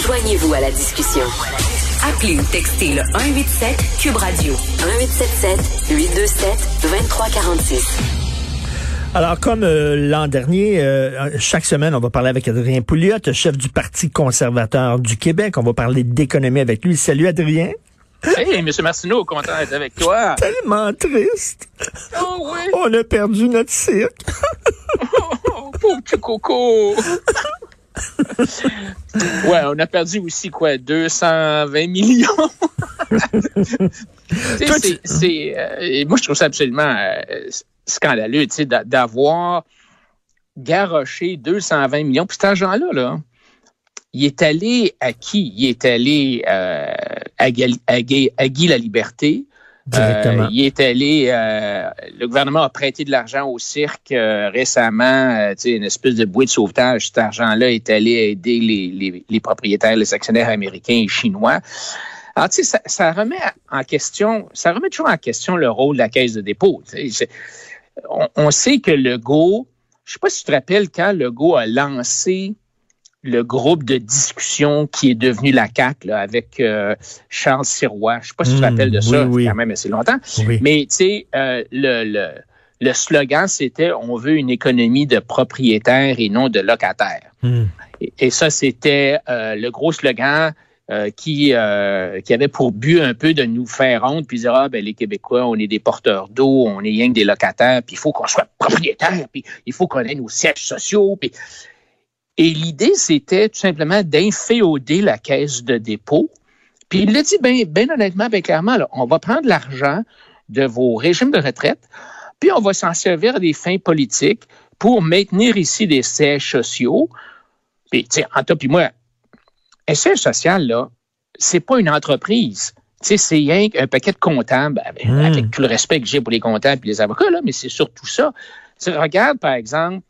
Joignez-vous à la discussion. Appelez ou textez le 187 Cube Radio 1877 827 2346. Alors, comme euh, l'an dernier, euh, chaque semaine, on va parler avec Adrien Pouliot, chef du Parti conservateur du Québec. On va parler d'économie avec lui. Salut, Adrien. Hey, M. Martineau, content d'être avec toi. Tellement triste. Oh oui. On a perdu notre cirque. Petit coco. ouais, on a perdu aussi quoi, 220 millions. c'est, c'est, euh, moi, je trouve ça absolument euh, scandaleux, d'avoir garoché 220 millions. Puis cet argent-là, là, il est allé à qui? Il est allé euh, à, Guy, à, La Liberté. Directement. Euh, il est allé, euh, le gouvernement a prêté de l'argent au cirque euh, récemment, une espèce de bouée de sauvetage. Cet argent-là est allé aider les, propriétaires, les actionnaires américains et chinois. Alors, tu sais, ça, remet en question, ça remet toujours en question le rôle de la caisse de dépôt. On, sait que le je sais pas si tu te rappelles quand le Go a lancé le groupe de discussion qui est devenu la CAC avec euh, Charles Sirois. Je sais pas si tu te hmm, rappelles de ça, oui, quand même assez longtemps. Oui. Mais tu sais, euh, le, le, le, slogan, c'était on veut une économie de propriétaires et non de locataires. Mm. Et, et, ça, c'était euh, le gros slogan qui, qui avait pour but un peu de nous faire honte, puis dire, ah, ben, les Québécois, on est des porteurs d'eau, on est rien que des locataires, puis il faut qu'on soit propriétaire, puis il faut qu'on ait nos sièges sociaux, puis... Et l'idée, c'était tout simplement d'inféoder la caisse de dépôt. Puis il l'a dit bien ben honnêtement, bien clairement, là, on va prendre l'argent de vos régimes de retraite, puis on va s'en servir à des fins politiques pour maintenir ici des sièges sociaux. Puis, tu sais, en toi puis moi, un siège social, là, c'est pas une entreprise. Tu sais, c'est qu'un paquet de comptables, avec, mmh. avec, tout le respect que j'ai pour les comptables et les avocats, là, mais c'est surtout ça. Tu regardes, par exemple,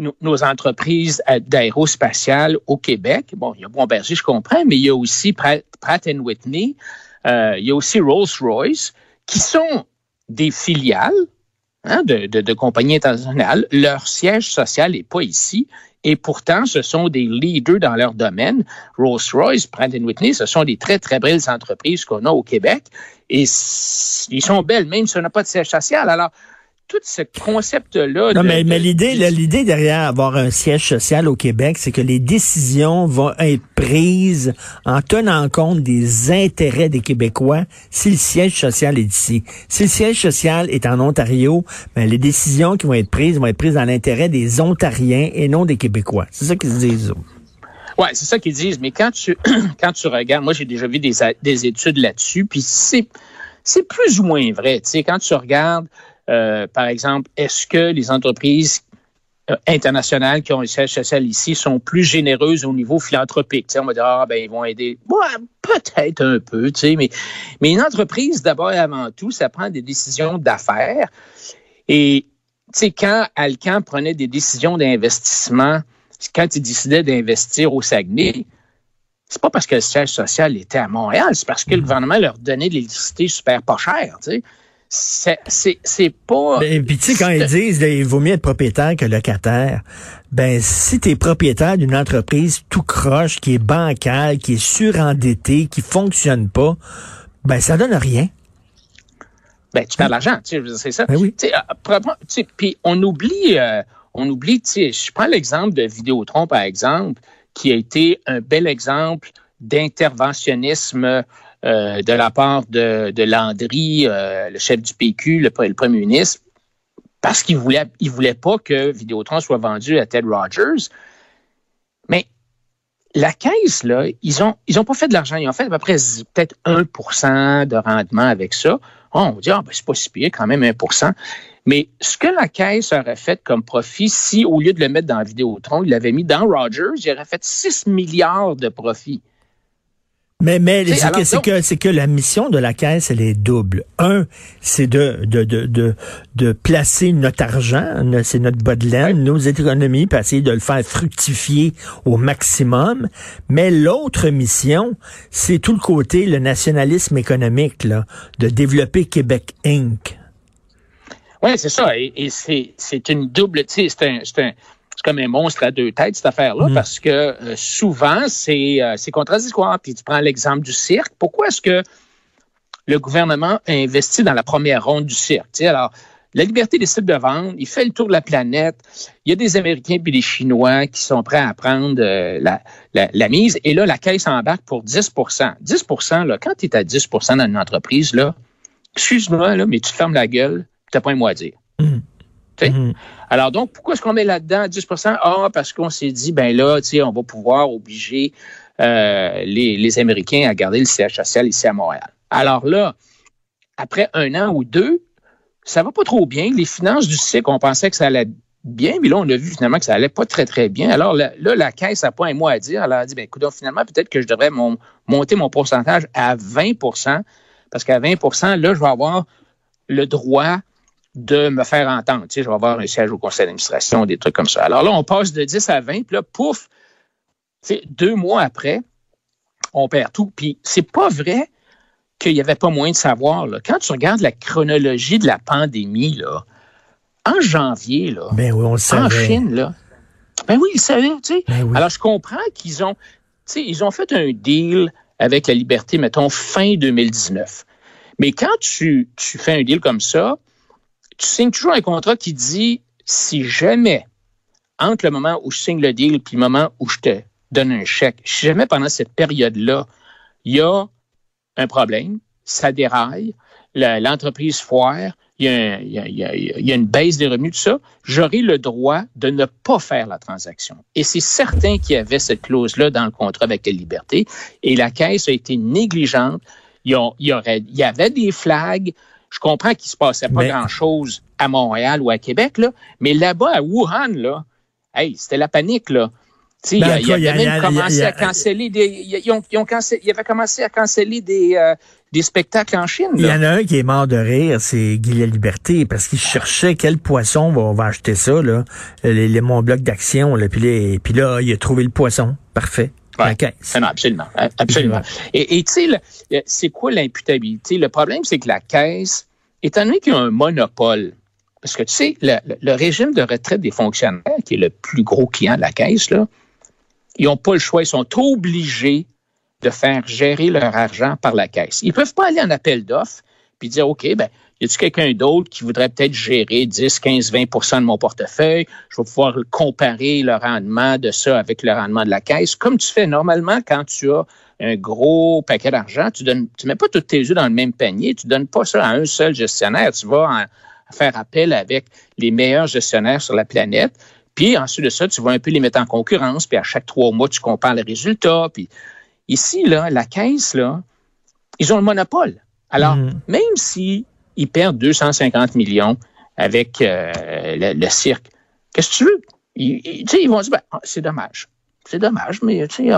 nos, entreprises d'aérospatiales au Québec. Bon, il y a Bombardier, je comprends, mais il y a aussi Pratt, Whitney, euh, il y a aussi Rolls-Royce, qui sont des filiales hein, de, de, de, compagnies internationales. Leur siège social n'est pas ici. Et pourtant, ce sont des leaders dans leur domaine. Rolls-Royce, Pratt Whitney, ce sont des très, très belles entreprises qu'on a au Québec. Et ils sont belles, même si on n'a pas de siège social. Alors, tout ce concept-là. Non, de, mais, mais l'idée, l'idée derrière avoir un siège social au Québec, c'est que les décisions vont être prises en tenant compte des intérêts des Québécois si le siège social est ici. Si le siège social est en Ontario, ben, les décisions qui vont être prises vont être prises dans l'intérêt des Ontariens et non des Québécois. C'est ça qu'ils disent. Ouais, c'est ça qu'ils disent. Mais quand tu quand tu regardes, moi j'ai déjà vu des, des études là-dessus, puis c'est c'est plus ou moins vrai. Tu sais, quand tu regardes euh, par exemple, est-ce que les entreprises euh, internationales qui ont un siège social ici sont plus généreuses au niveau philanthropique? on va dire, ah, ben, ils vont aider. Ouais, peut-être un peu, tu sais, mais, mais une entreprise, d'abord et avant tout, ça prend des décisions d'affaires. Et, tu sais, quand Alcan prenait des décisions d'investissement, quand il décidait d'investir au Saguenay, c'est pas parce que le siège social était à Montréal, c'est parce que le mm-hmm. gouvernement leur donnait de l'électricité super pas chère, tu sais c'est pas. Ben, puis tu sais, quand ils disent il vaut mieux être propriétaire que locataire, ben si tu es propriétaire d'une entreprise tout croche, qui est bancale, qui est surendetté, qui fonctionne pas, ben ça donne rien. Ben tu perds de l'argent, tu sais, c'est ça. Ben oui. Euh, puis on oublie, euh, on oublie, tu sais, je prends l'exemple de Vidéotron par exemple, qui a été un bel exemple d'interventionnisme euh, de la part de, Landry, euh, le chef du PQ, le, premier ministre, parce qu'il voulait, voulait pas que Vidéotron soit vendu à Ted Rogers. Mais la caisse, là, ils ont, ils ont pas fait de l'argent. Ils ont fait à peu près peut-être 1% de rendement avec ça. Oh, on dit, ah, ben, c'est pas si pire, quand même 1% Mais ce que la caisse aurait fait comme profit, si au lieu de le mettre dans Vidéotron, il l'avait mis dans Rogers, il aurait fait 6 milliards de profit. Mais, mais c'est que, c'est que, c'est que la mission de la caisse, elle est double. Un, c'est de, de, de, de, de placer notre argent, c'est notre bas de laine, oui. nos économies, puis essayer de le faire fructifier au maximum. Mais l'autre mission, c'est tout le côté, le nationalisme économique, là, de développer Québec Inc. Oui, c'est ça. Et, et c'est, c'est une double, tu sais, c'est un, c'est comme un monstre à deux têtes, cette affaire-là, mm. parce que euh, souvent, c'est contradictoire. Puis tu prends l'exemple du cirque. Pourquoi est-ce que le gouvernement a investi dans la première ronde du cirque? alors, la liberté décide de vendre, il fait le tour de la planète. Il y a des Américains puis des Chinois qui sont prêts à prendre euh, la, la, mise. Et là, la caisse embarque pour 10% 10% là, quand tu es à 10% dans une entreprise, là, excuse-moi, là, mais tu te fermes la gueule, tu n'as pas un mot à dire. Mmh. Mmh. Alors donc, pourquoi est-ce qu'on met là-dedans 10% Ah, parce qu'on s'est dit, ben là, on va pouvoir obliger euh, les, les Américains à garder le siège social ici à Montréal. Alors là, après un an ou deux, ça va pas trop bien. Les finances du cycle, on pensait que ça allait bien, mais là, on a vu finalement que ça allait pas très, très bien. Alors là, la caisse n'a pas un mot à dire. Elle a dit, ben, écoute, finalement, peut-être que je devrais monter mon pourcentage à 20% parce qu'à 20% là, je vais avoir le droit de me faire entendre. Tu sais, je vais avoir un siège au conseil d'administration, des trucs comme ça. Alors là, on passe de 10 à 20, puis là, pouf, deux mois après, on perd tout. Puis c'est pas vrai qu'il n'y avait pas moyen de savoir. Là. Quand tu regardes la chronologie de la pandémie, là, en janvier, là, ben oui, on en Chine, là, ben oui, ils savaient. Tu sais. Ben Alors, je comprends qu'ils ont, ils ont fait un deal avec la liberté, mettons, fin 2019. Mais quand tu, tu fais un deal comme ça, tu signes toujours un contrat qui dit si jamais, entre le moment où je signe le deal et le moment où je te donne un chèque, si jamais pendant cette période-là, il y a un problème, ça déraille, l'entreprise foire, il y, a, une baisse des revenus, tout ça, j'aurai le droit de ne pas faire la transaction. Et c'est certain qu'il y avait cette clause-là dans le contrat avec la liberté, et la Caisse a été négligente. Y, il y avait des flags. Je comprends qu'il se passait pas grand-chose à Montréal ou à Québec, là, mais là-bas, à Wuhan, là, hey, c'était la panique, là. il, avait même commencé à canceller des. Ils, ont, ils, ont ils avaient commencé à canceller des, euh, des spectacles en Chine. Il y en a un qui est mort de rire, c'est Guy La Liberté, parce qu'il cherchait quel poisson on va, acheter ça, là, les, les mon bloc d'action, là, puis, puis là, il a trouvé le poisson. Parfait. Ouais. Non, absolument. Absolument. Et tu sais, c'est quoi l'imputabilité? Le problème, c'est que la caisse, étant donné qu'il y a un monopole, parce que tu sais, le, le, régime de retraite des fonctionnaires, qui est le plus gros client de la caisse, là, ils n'ont pas le choix, ils sont obligés de faire gérer leur argent par la caisse. Ils peuvent pas aller en appel d'offres puis dire, OK, ben, y a-t-il quelqu'un d'autre qui voudrait peut-être gérer 10, 15, 20% de mon portefeuille? Je vais pouvoir comparer le rendement de ça avec le rendement de la caisse. Comme tu fais normalement quand tu as un gros paquet d'argent, tu donnes, tu mets pas tous tes œufs dans le même panier, tu donnes pas ça à un seul gestionnaire. Tu vas faire appel avec les meilleurs gestionnaires sur la planète. Puis ensuite de ça, tu vas un peu les mettre en concurrence, puis à chaque trois mois, tu compares les résultats, puis Ici, là, la caisse, là, ils ont le monopole. Alors, mm. même si ils perdent 250 millions avec euh, le, cirque, qu'est-ce que tu veux? Ils, ils vont dire, ben, ah, c'est dommage. C'est dommage, mais tu sais,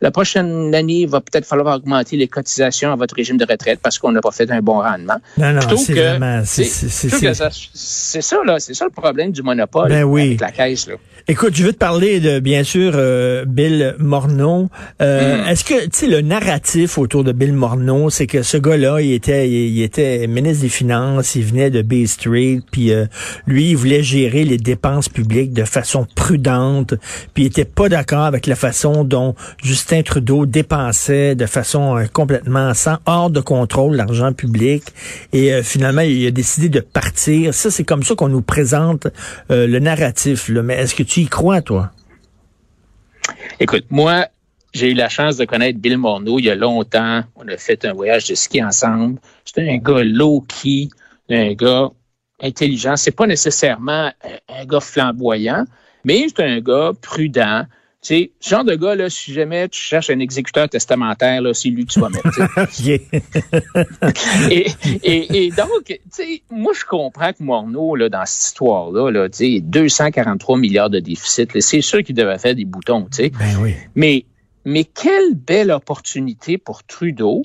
la prochaine année, il va peut-être falloir augmenter les cotisations à votre régime de retraite parce qu'on n'a pas fait un bon rendement. Non, non, c'est vraiment... C'est ça, là. C'est ça le problème du monopole ben avec la caisse, là. Écoute, je veux te parler de, bien sûr, euh, Bill Morneau. Euh, mm. Est-ce que, tu sais, le narratif autour de Bill Morneau, c'est que ce gars-là, il était, il, était ministre des Finances, il venait de Bay Street, puis euh, lui, il voulait gérer les dépenses publiques de façon prudente, puis il était pas d'accord avec la façon dont Justin Trudeau dépensait de façon complètement sans hors de contrôle l'argent public. Et finalement, il a décidé de partir. Ça, c'est comme ça qu'on nous présente le narratif. Mais est-ce que tu y crois, toi? Écoute, moi, j'ai eu la chance de connaître Bill Morneau il y a longtemps. On a fait un voyage de ski ensemble. C'est un gars low-key, un gars intelligent. C'est pas nécessairement un gars flamboyant, mais c'est un gars prudent, c'est ce genre de gars, là, si jamais tu cherches un exécuteur testamentaire, c'est lui que tu vas mettre. et, et, donc, moi, je comprends que Morneau, là, dans cette histoire-là, là, 243 milliards de déficit, c'est sûr qu'il devait faire des boutons. Ben oui. Mais, mais quelle belle opportunité pour Trudeau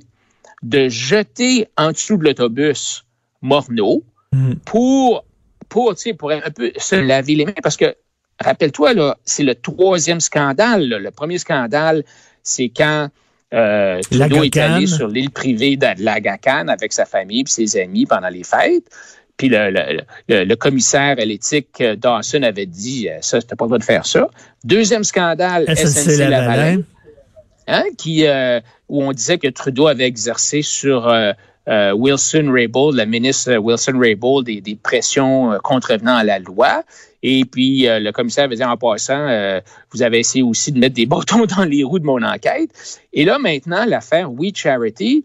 de jeter en dessous de l'autobus Morneau mm. pour, pour, pour un peu se laver les mains. Parce que rappelle-toi, c'est le troisième scandale. Le premier scandale, c'est quand euh, Trudeau est allé sur l'île privée de Lagacan avec sa famille et ses amis pendant les fêtes. puis le, commissaire à l'éthique Dawson avait dit ça, c'était pas le droit de faire ça. Deuxième scandale, SNC, Lavalin, hein, qui où on disait que Trudeau avait exercé sur Wilson Raybould, la ministre Wilson Raybould, des, des pressions contrevenant à la loi. Et puis, euh, le commissaire avait dit en passant, euh, vous avez essayé aussi de mettre des bâtons dans les roues de mon enquête. Et là, maintenant, l'affaire We Charity,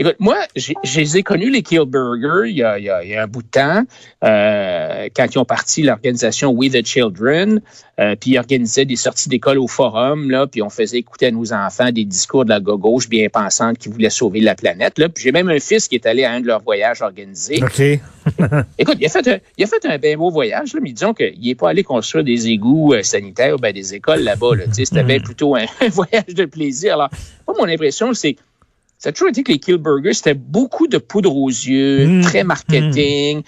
Écoute, moi, je les ai connus, les Killburger, il y a, il y a, un bout de temps, euh, quand ils ont parti l'organisation We the Children, euh, puis ils organisaient des sorties d'école au forum, là, puis on faisait écouter à nos enfants des discours de la gauche bien pensante qui voulait sauver la planète. Là. Puis j'ai même un fils qui est allé à un de leurs voyages organisés. OK. Écoute, il a fait un, il a fait un bien beau voyage, là, mais disons qu'il n'est pas allé construire des égouts euh, sanitaires ou ben, des écoles là-bas. Là, C'était bien plutôt un, un voyage de plaisir. Alors, moi, mon impression, c'est ça a toujours été que les Killburgers, c'était beaucoup de poudre aux yeux, mmh. très marketing. Mmh.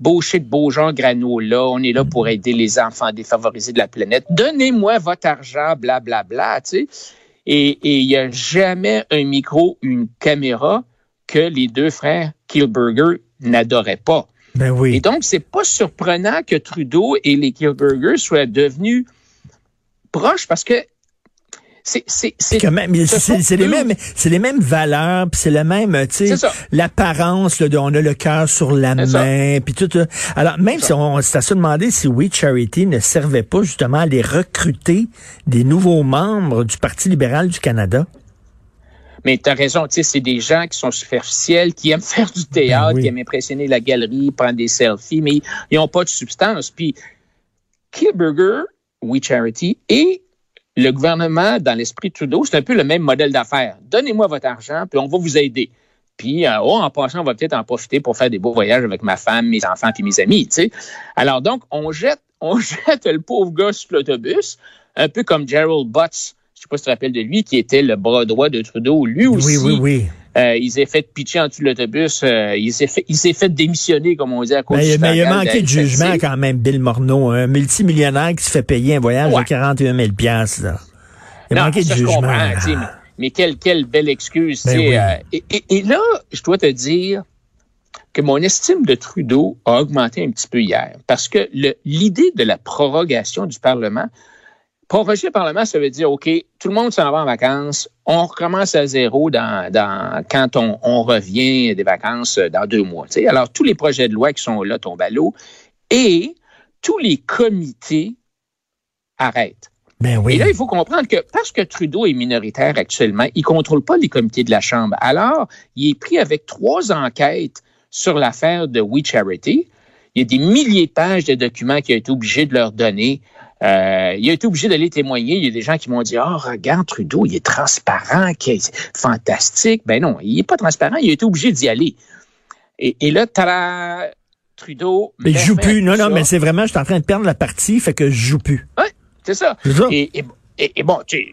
Beau shit, beau genre granola, on est là pour aider les enfants défavorisés de la planète. Donnez-moi votre argent, blablabla, bla, bla, tu sais. Et il n'y a jamais un micro, une caméra que les deux frères Killburger n'adoraient pas. Ben oui. Et donc, c'est pas surprenant que Trudeau et les Killburgers soient devenus proches parce que c'est les mêmes c'est les mêmes valeurs puis c'est le même tu sais l'apparence on a le cœur sur la main puis tout alors même si on s'est à se demander si We Charity ne servait pas justement à les recruter des nouveaux membres du Parti libéral du Canada. Mais tu as raison, tu sais, c'est des gens qui sont superficiels, qui aiment faire du théâtre, ben qui aiment impressionner la galerie, prendre des selfies, mais ils n'ont pas de substance. Puis, We Charity et le gouvernement, dans l'esprit Trudeau, c'est un peu le même modèle d'affaires. Donnez-moi votre argent, puis on va vous aider. Puis, euh, oh, en passant, on va peut-être en profiter pour faire des beaux voyages avec ma femme, mes enfants, puis mes amis, tu sais. Alors, donc, on jette, on jette le pauvre gars sur l'autobus, un peu comme Gerald Butts, je sais pas si tu te rappelles de lui, qui était le bras droit de Trudeau, lui aussi. Oui, oui, oui. Euh, il s'est fait pitcher en dessous de l'autobus. Euh, il s'est fait, fait démissionner, comme on dit, à cause mais, du Mais il a manqué de jugement quand même, Bill Morneau, un multimillionnaire qui se fait payer un voyage de 41 000 là. Il a manqué de jugement. mais, mais, quelle, quelle belle excuse. Ben euh, et, et, et, là, je dois te dire que mon estime de Trudeau a augmenté un petit peu hier. Parce que l'idée de la prorogation du Parlement, Proroger le Parlement, ça veut dire, OK, tout le monde s'en va en vacances, on recommence à zéro dans, dans quand on, on revient des vacances dans deux mois. sais. Alors, tous les projets de loi qui sont là tombent à l'eau et tous les comités arrêtent. Ben oui. Et là, il faut comprendre que parce que Trudeau est minoritaire actuellement, il contrôle pas les comités de la Chambre. Alors, il est pris avec trois enquêtes sur l'affaire de We Charity. Il y a des milliers de pages de documents qu'il a été obligé de leur donner euh, il a été obligé d'aller témoigner. Il y a des gens qui m'ont dit, oh, regarde, Trudeau, il est transparent, est fantastique. Ben non, il est pas transparent, il a été obligé d'y aller. Et, et là, Trudeau. Mais je joue plus. Non, non, mais c'est vraiment, je suis en train de perdre la partie, fait que je joue plus. Oui, c'est ça. Et, et, bon, tu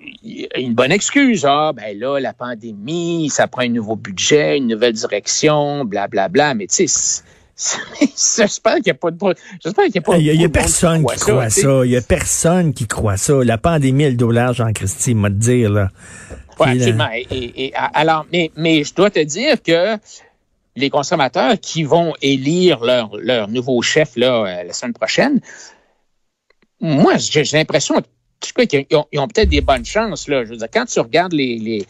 une bonne excuse. Ah, ben là, la pandémie, ça prend un nouveau budget, une nouvelle direction, blablabla. Bla, bla. Mais tu sais, J'espère qu'il n'y a pas de. J'espère qu'il n'y a pas. Il y a, personne qui croit ça. Il y a personne qui croit ça. La pandémie, le dollar, Jean-Christy, m'a te dire, là. Oui, absolument. Et, alors, mais, mais je dois te dire que les conservateurs qui vont élire leur, leur nouveau chef là, euh, la semaine prochaine, moi, j'ai l'impression qu'ils ont, ont peut-être des bonnes chances. Là. Je veux dire, quand tu regardes les, les,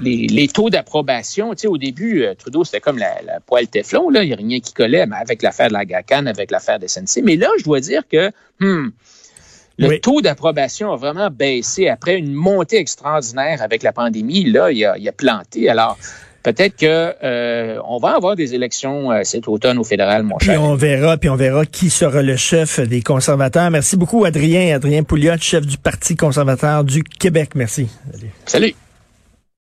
les, les, taux d'approbation, tu sais, au début, euh, Trudeau, c'était comme la, la, poêle Teflon, là, il n'y a rien qui collait, mais avec l'affaire de la GACAN, avec l'affaire des SNC. Mais là, je dois dire que hmm, le taux d'approbation a vraiment baissé après une montée extraordinaire avec la pandémie. Là, il a, il a planté. Alors, peut-être que euh, on va avoir des élections euh, cet automne au fédéral, mon cher. Puis on verra, puis on verra qui sera le chef des conservateurs. Merci beaucoup, Adrien. Adrien Pouliot, chef du Parti conservateur du Québec. Merci. Salut.